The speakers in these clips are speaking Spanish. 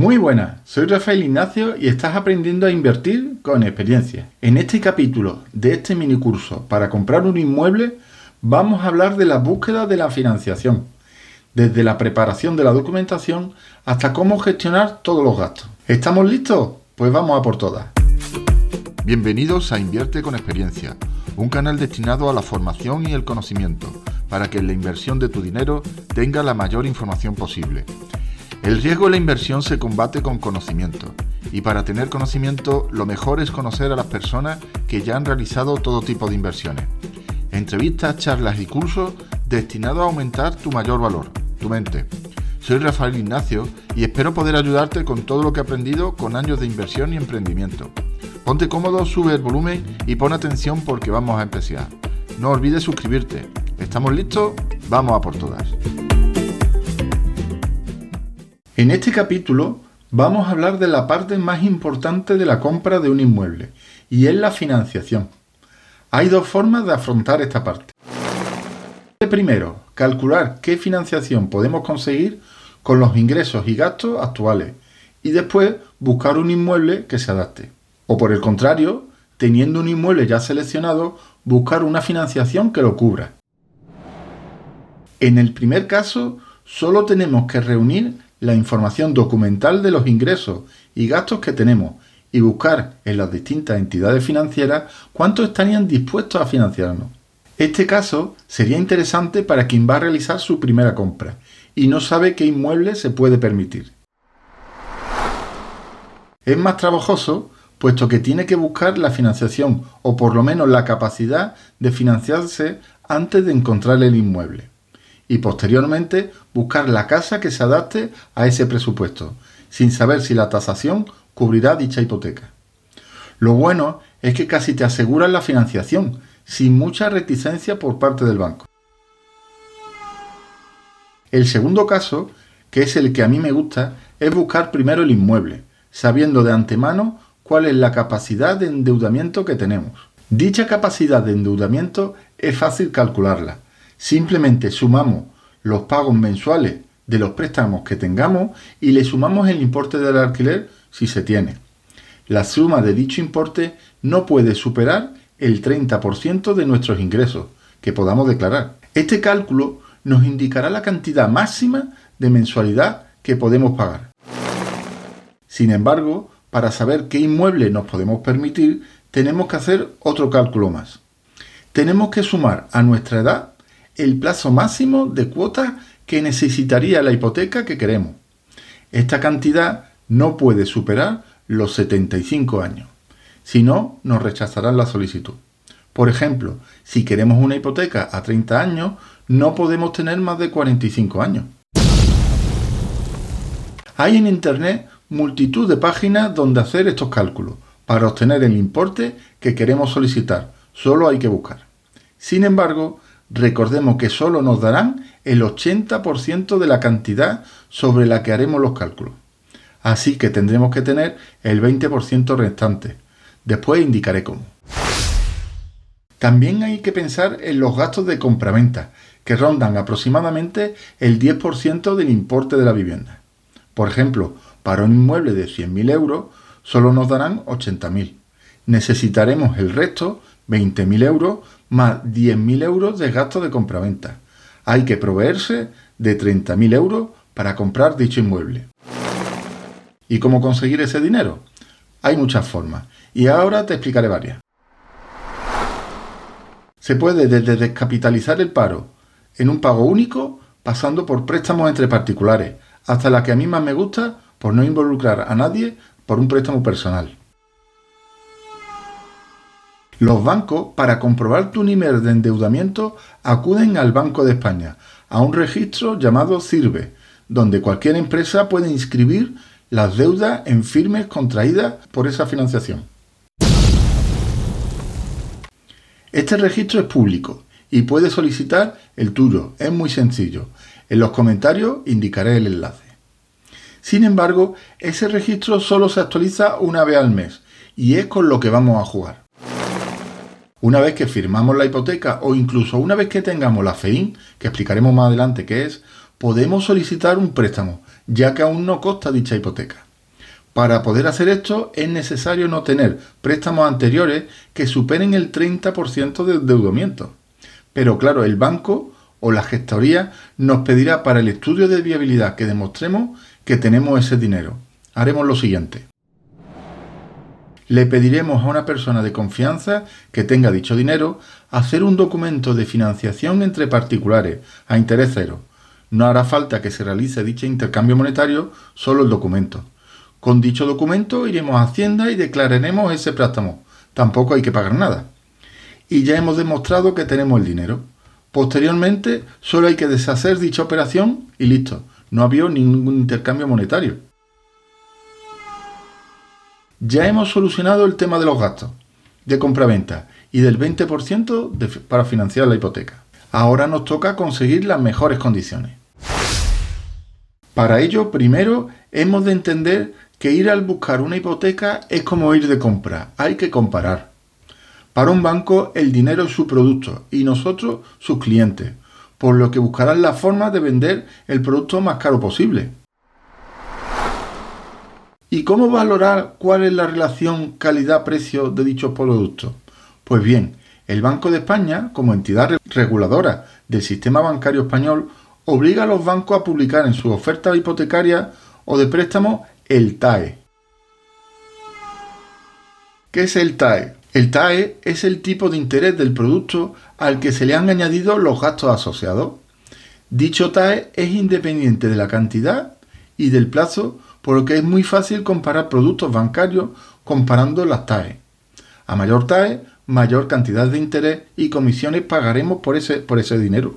Muy buenas, soy Rafael Ignacio y estás aprendiendo a invertir con experiencia. En este capítulo de este mini curso para comprar un inmueble vamos a hablar de la búsqueda de la financiación, desde la preparación de la documentación hasta cómo gestionar todos los gastos. ¿Estamos listos? Pues vamos a por todas. Bienvenidos a Invierte con experiencia, un canal destinado a la formación y el conocimiento, para que la inversión de tu dinero tenga la mayor información posible. El riesgo de la inversión se combate con conocimiento, y para tener conocimiento lo mejor es conocer a las personas que ya han realizado todo tipo de inversiones. Entrevistas, charlas y cursos destinados a aumentar tu mayor valor, tu mente. Soy Rafael Ignacio y espero poder ayudarte con todo lo que he aprendido con años de inversión y emprendimiento. Ponte cómodo, sube el volumen y pon atención porque vamos a empezar. No olvides suscribirte. ¿Estamos listos? Vamos a por todas. En este capítulo vamos a hablar de la parte más importante de la compra de un inmueble, y es la financiación. Hay dos formas de afrontar esta parte. Primero, calcular qué financiación podemos conseguir con los ingresos y gastos actuales, y después buscar un inmueble que se adapte. O por el contrario, teniendo un inmueble ya seleccionado, buscar una financiación que lo cubra. En el primer caso, solo tenemos que reunir la información documental de los ingresos y gastos que tenemos y buscar en las distintas entidades financieras cuánto estarían dispuestos a financiarnos. Este caso sería interesante para quien va a realizar su primera compra y no sabe qué inmueble se puede permitir. Es más trabajoso puesto que tiene que buscar la financiación o por lo menos la capacidad de financiarse antes de encontrar el inmueble y posteriormente buscar la casa que se adapte a ese presupuesto, sin saber si la tasación cubrirá dicha hipoteca. Lo bueno es que casi te aseguran la financiación, sin mucha reticencia por parte del banco. El segundo caso, que es el que a mí me gusta, es buscar primero el inmueble, sabiendo de antemano cuál es la capacidad de endeudamiento que tenemos. Dicha capacidad de endeudamiento es fácil calcularla, Simplemente sumamos los pagos mensuales de los préstamos que tengamos y le sumamos el importe del alquiler si se tiene. La suma de dicho importe no puede superar el 30% de nuestros ingresos que podamos declarar. Este cálculo nos indicará la cantidad máxima de mensualidad que podemos pagar. Sin embargo, para saber qué inmueble nos podemos permitir, tenemos que hacer otro cálculo más. Tenemos que sumar a nuestra edad el plazo máximo de cuotas que necesitaría la hipoteca que queremos. Esta cantidad no puede superar los 75 años. Si no, nos rechazarán la solicitud. Por ejemplo, si queremos una hipoteca a 30 años, no podemos tener más de 45 años. Hay en Internet multitud de páginas donde hacer estos cálculos para obtener el importe que queremos solicitar. Solo hay que buscar. Sin embargo, recordemos que solo nos darán el 80% de la cantidad sobre la que haremos los cálculos. Así que tendremos que tener el 20% restante. Después indicaré cómo. También hay que pensar en los gastos de compraventa, que rondan aproximadamente el 10% del importe de la vivienda. Por ejemplo, para un inmueble de 100.000 euros, solo nos darán 80.000. Necesitaremos el resto, 20.000 euros, más 10.000 euros de gasto de compraventa. Hay que proveerse de 30.000 euros para comprar dicho inmueble. ¿Y cómo conseguir ese dinero? Hay muchas formas y ahora te explicaré varias. Se puede desde descapitalizar el paro en un pago único, pasando por préstamos entre particulares, hasta la que a mí más me gusta por no involucrar a nadie por un préstamo personal. Los bancos, para comprobar tu nivel de endeudamiento, acuden al Banco de España, a un registro llamado CIRBE, donde cualquier empresa puede inscribir las deudas en firmes contraídas por esa financiación. Este registro es público y puedes solicitar el tuyo. Es muy sencillo. En los comentarios indicaré el enlace. Sin embargo, ese registro solo se actualiza una vez al mes y es con lo que vamos a jugar. Una vez que firmamos la hipoteca o incluso una vez que tengamos la FEIN, que explicaremos más adelante qué es, podemos solicitar un préstamo, ya que aún no consta dicha hipoteca. Para poder hacer esto es necesario no tener préstamos anteriores que superen el 30% de endeudamiento. Pero claro, el banco o la gestoría nos pedirá para el estudio de viabilidad que demostremos que tenemos ese dinero. Haremos lo siguiente. Le pediremos a una persona de confianza que tenga dicho dinero hacer un documento de financiación entre particulares a interés cero. No hará falta que se realice dicho intercambio monetario, solo el documento. Con dicho documento iremos a Hacienda y declararemos ese préstamo. Tampoco hay que pagar nada. Y ya hemos demostrado que tenemos el dinero. Posteriormente, solo hay que deshacer dicha operación y listo. No había ningún intercambio monetario. Ya hemos solucionado el tema de los gastos de compraventa y del 20% para financiar la hipoteca. Ahora nos toca conseguir las mejores condiciones. Para ello, primero hemos de entender que ir al buscar una hipoteca es como ir de compra, hay que comparar. Para un banco el dinero es su producto y nosotros sus clientes, por lo que buscarán la forma de vender el producto más caro posible. ¿Y cómo valorar cuál es la relación calidad-precio de dichos productos? Pues bien, el Banco de España, como entidad reguladora del sistema bancario español, obliga a los bancos a publicar en sus ofertas hipotecarias o de préstamo el TAE. ¿Qué es el TAE? El TAE es el tipo de interés del producto al que se le han añadido los gastos asociados. Dicho TAE es independiente de la cantidad y del plazo, por lo que es muy fácil comparar productos bancarios comparando las TAE. A mayor TAE, mayor cantidad de interés y comisiones pagaremos por ese, por ese dinero.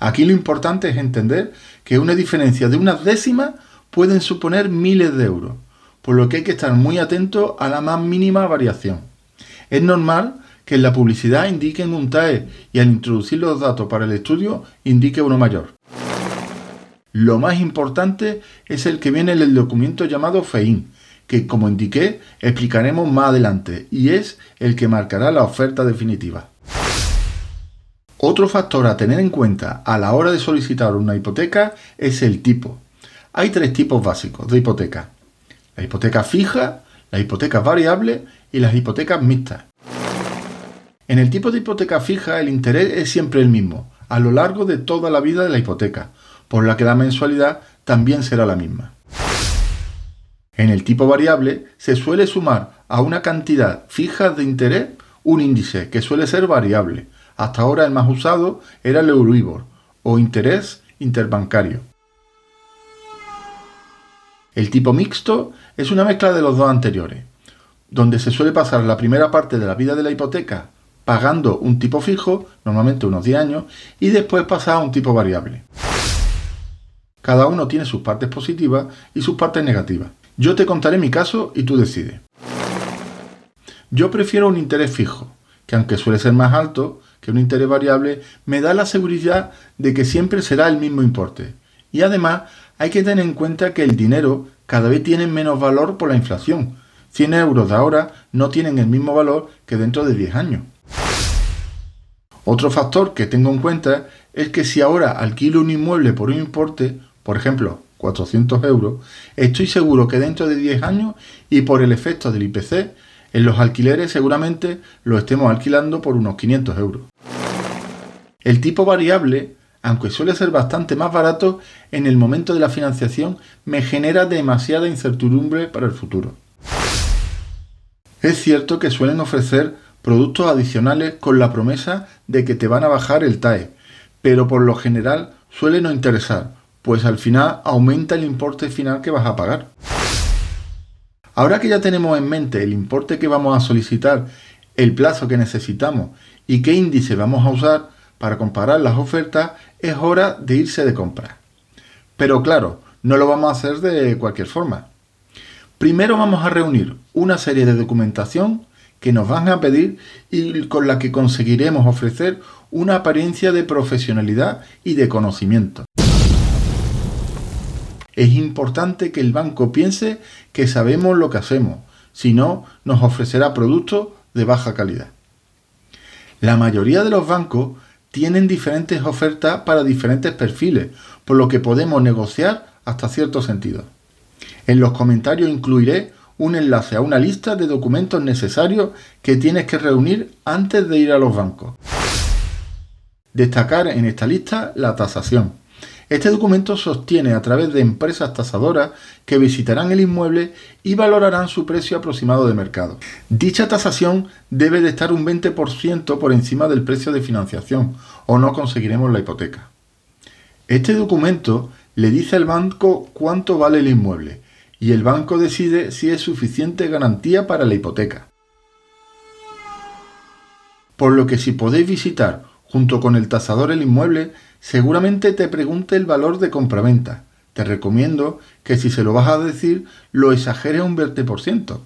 Aquí lo importante es entender que una diferencia de unas décimas pueden suponer miles de euros, por lo que hay que estar muy atento a la más mínima variación. Es normal que en la publicidad indiquen un TAE y al introducir los datos para el estudio indique uno mayor. Lo más importante es el que viene en el documento llamado FEIN, que como indiqué explicaremos más adelante y es el que marcará la oferta definitiva. Otro factor a tener en cuenta a la hora de solicitar una hipoteca es el tipo. Hay tres tipos básicos de hipoteca. La hipoteca fija, la hipoteca variable y las hipotecas mixtas. En el tipo de hipoteca fija el interés es siempre el mismo, a lo largo de toda la vida de la hipoteca, por la que la mensualidad también será la misma. En el tipo variable se suele sumar a una cantidad fija de interés un índice que suele ser variable. Hasta ahora el más usado era el Euribor o interés interbancario. El tipo mixto es una mezcla de los dos anteriores, donde se suele pasar la primera parte de la vida de la hipoteca pagando un tipo fijo, normalmente unos 10 años, y después pasar a un tipo variable. Cada uno tiene sus partes positivas y sus partes negativas. Yo te contaré mi caso y tú decides. Yo prefiero un interés fijo, que aunque suele ser más alto que un interés variable, me da la seguridad de que siempre será el mismo importe. Y además hay que tener en cuenta que el dinero cada vez tiene menos valor por la inflación. 100 euros de ahora no tienen el mismo valor que dentro de 10 años. Otro factor que tengo en cuenta es que si ahora alquilo un inmueble por un importe, por ejemplo, 400 euros, estoy seguro que dentro de 10 años y por el efecto del IPC, en los alquileres seguramente lo estemos alquilando por unos 500 euros. El tipo variable aunque suele ser bastante más barato, en el momento de la financiación me genera demasiada incertidumbre para el futuro. Es cierto que suelen ofrecer productos adicionales con la promesa de que te van a bajar el TAE, pero por lo general suele no interesar, pues al final aumenta el importe final que vas a pagar. Ahora que ya tenemos en mente el importe que vamos a solicitar, el plazo que necesitamos y qué índice vamos a usar para comparar las ofertas, es hora de irse de compra. Pero claro, no lo vamos a hacer de cualquier forma. Primero vamos a reunir una serie de documentación que nos van a pedir y con la que conseguiremos ofrecer una apariencia de profesionalidad y de conocimiento. Es importante que el banco piense que sabemos lo que hacemos, si no nos ofrecerá productos de baja calidad. La mayoría de los bancos tienen diferentes ofertas para diferentes perfiles, por lo que podemos negociar hasta cierto sentido. En los comentarios incluiré un enlace a una lista de documentos necesarios que tienes que reunir antes de ir a los bancos. Destacar en esta lista la tasación. Este documento sostiene a través de empresas tasadoras que visitarán el inmueble y valorarán su precio aproximado de mercado. Dicha tasación debe de estar un 20% por encima del precio de financiación o no conseguiremos la hipoteca. Este documento le dice al banco cuánto vale el inmueble y el banco decide si es suficiente garantía para la hipoteca. Por lo que si podéis visitar junto con el tasador el inmueble, seguramente te pregunte el valor de compraventa. Te recomiendo que si se lo vas a decir, lo exageres un 20%.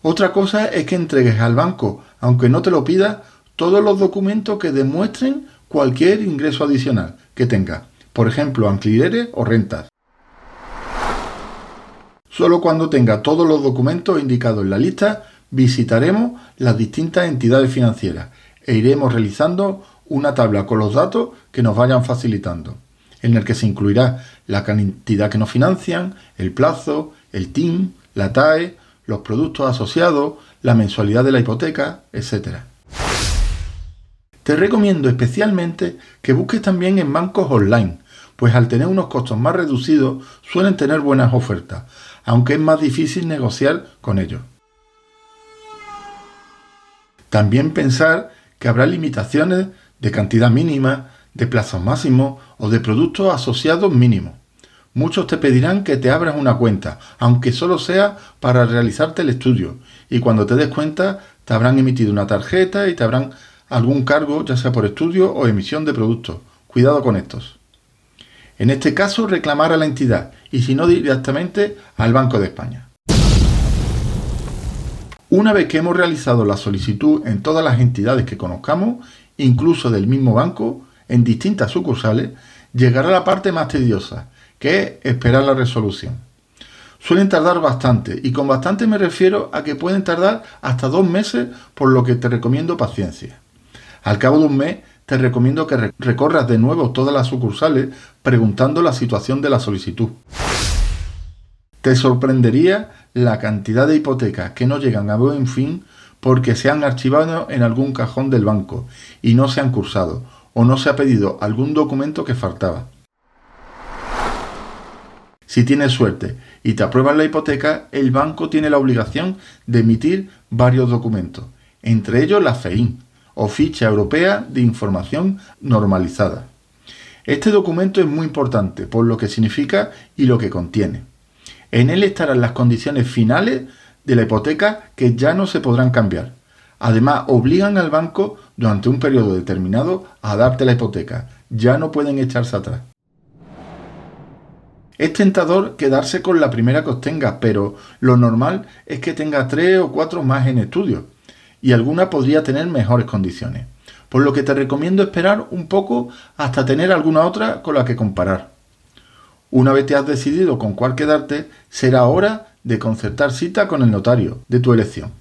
Otra cosa es que entregues al banco, aunque no te lo pida, todos los documentos que demuestren cualquier ingreso adicional que tenga, por ejemplo, alquileres o rentas. Solo cuando tenga todos los documentos indicados en la lista, visitaremos las distintas entidades financieras e iremos realizando una tabla con los datos que nos vayan facilitando, en el que se incluirá la cantidad que nos financian, el plazo, el TIN, la TAE, los productos asociados, la mensualidad de la hipoteca, etc. Te recomiendo especialmente que busques también en bancos online, pues al tener unos costos más reducidos suelen tener buenas ofertas, aunque es más difícil negociar con ellos. También pensar que habrá limitaciones de cantidad mínima, de plazos máximos o de productos asociados mínimos. Muchos te pedirán que te abras una cuenta, aunque solo sea para realizarte el estudio, y cuando te des cuenta te habrán emitido una tarjeta y te habrán algún cargo, ya sea por estudio o emisión de productos. Cuidado con estos. En este caso, reclamar a la entidad y si no directamente al Banco de España. Una vez que hemos realizado la solicitud en todas las entidades que conozcamos, incluso del mismo banco, en distintas sucursales, llegará la parte más tediosa, que es esperar la resolución. Suelen tardar bastante, y con bastante me refiero a que pueden tardar hasta dos meses, por lo que te recomiendo paciencia. Al cabo de un mes, te recomiendo que recorras de nuevo todas las sucursales preguntando la situación de la solicitud. Te sorprendería la cantidad de hipotecas que no llegan a buen fin porque se han archivado en algún cajón del banco y no se han cursado o no se ha pedido algún documento que faltaba. Si tienes suerte y te aprueban la hipoteca, el banco tiene la obligación de emitir varios documentos, entre ellos la FEIN, o Ficha Europea de Información Normalizada. Este documento es muy importante por lo que significa y lo que contiene. En él estarán las condiciones finales de la hipoteca que ya no se podrán cambiar. Además, obligan al banco durante un periodo determinado a darte la hipoteca. Ya no pueden echarse atrás. Es tentador quedarse con la primera que obtenga, pero lo normal es que tenga tres o cuatro más en estudio y alguna podría tener mejores condiciones. Por lo que te recomiendo esperar un poco hasta tener alguna otra con la que comparar. Una vez te has decidido con cuál quedarte, será hora de concertar cita con el notario de tu elección.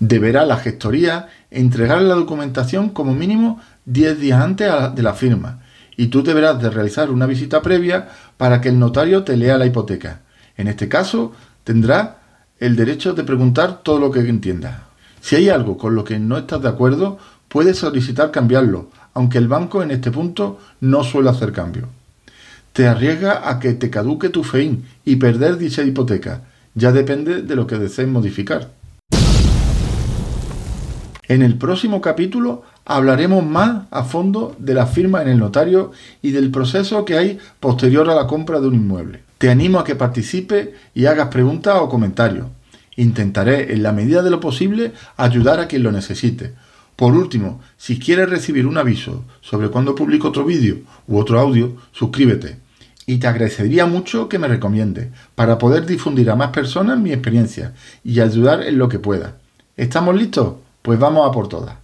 Deberá la gestoría entregar la documentación como mínimo 10 días antes de la firma y tú deberás de realizar una visita previa para que el notario te lea la hipoteca. En este caso, tendrá el derecho de preguntar todo lo que entiendas. Si hay algo con lo que no estás de acuerdo, puedes solicitar cambiarlo, aunque el banco en este punto no suele hacer cambio te arriesga a que te caduque tu FEIN y perder dicha hipoteca. Ya depende de lo que desees modificar. En el próximo capítulo hablaremos más a fondo de la firma en el notario y del proceso que hay posterior a la compra de un inmueble. Te animo a que participe y hagas preguntas o comentarios. Intentaré, en la medida de lo posible, ayudar a quien lo necesite. Por último, si quieres recibir un aviso sobre cuando publico otro vídeo u otro audio, suscríbete y te agradecería mucho que me recomiendes para poder difundir a más personas mi experiencia y ayudar en lo que pueda. ¿Estamos listos? Pues vamos a por todas.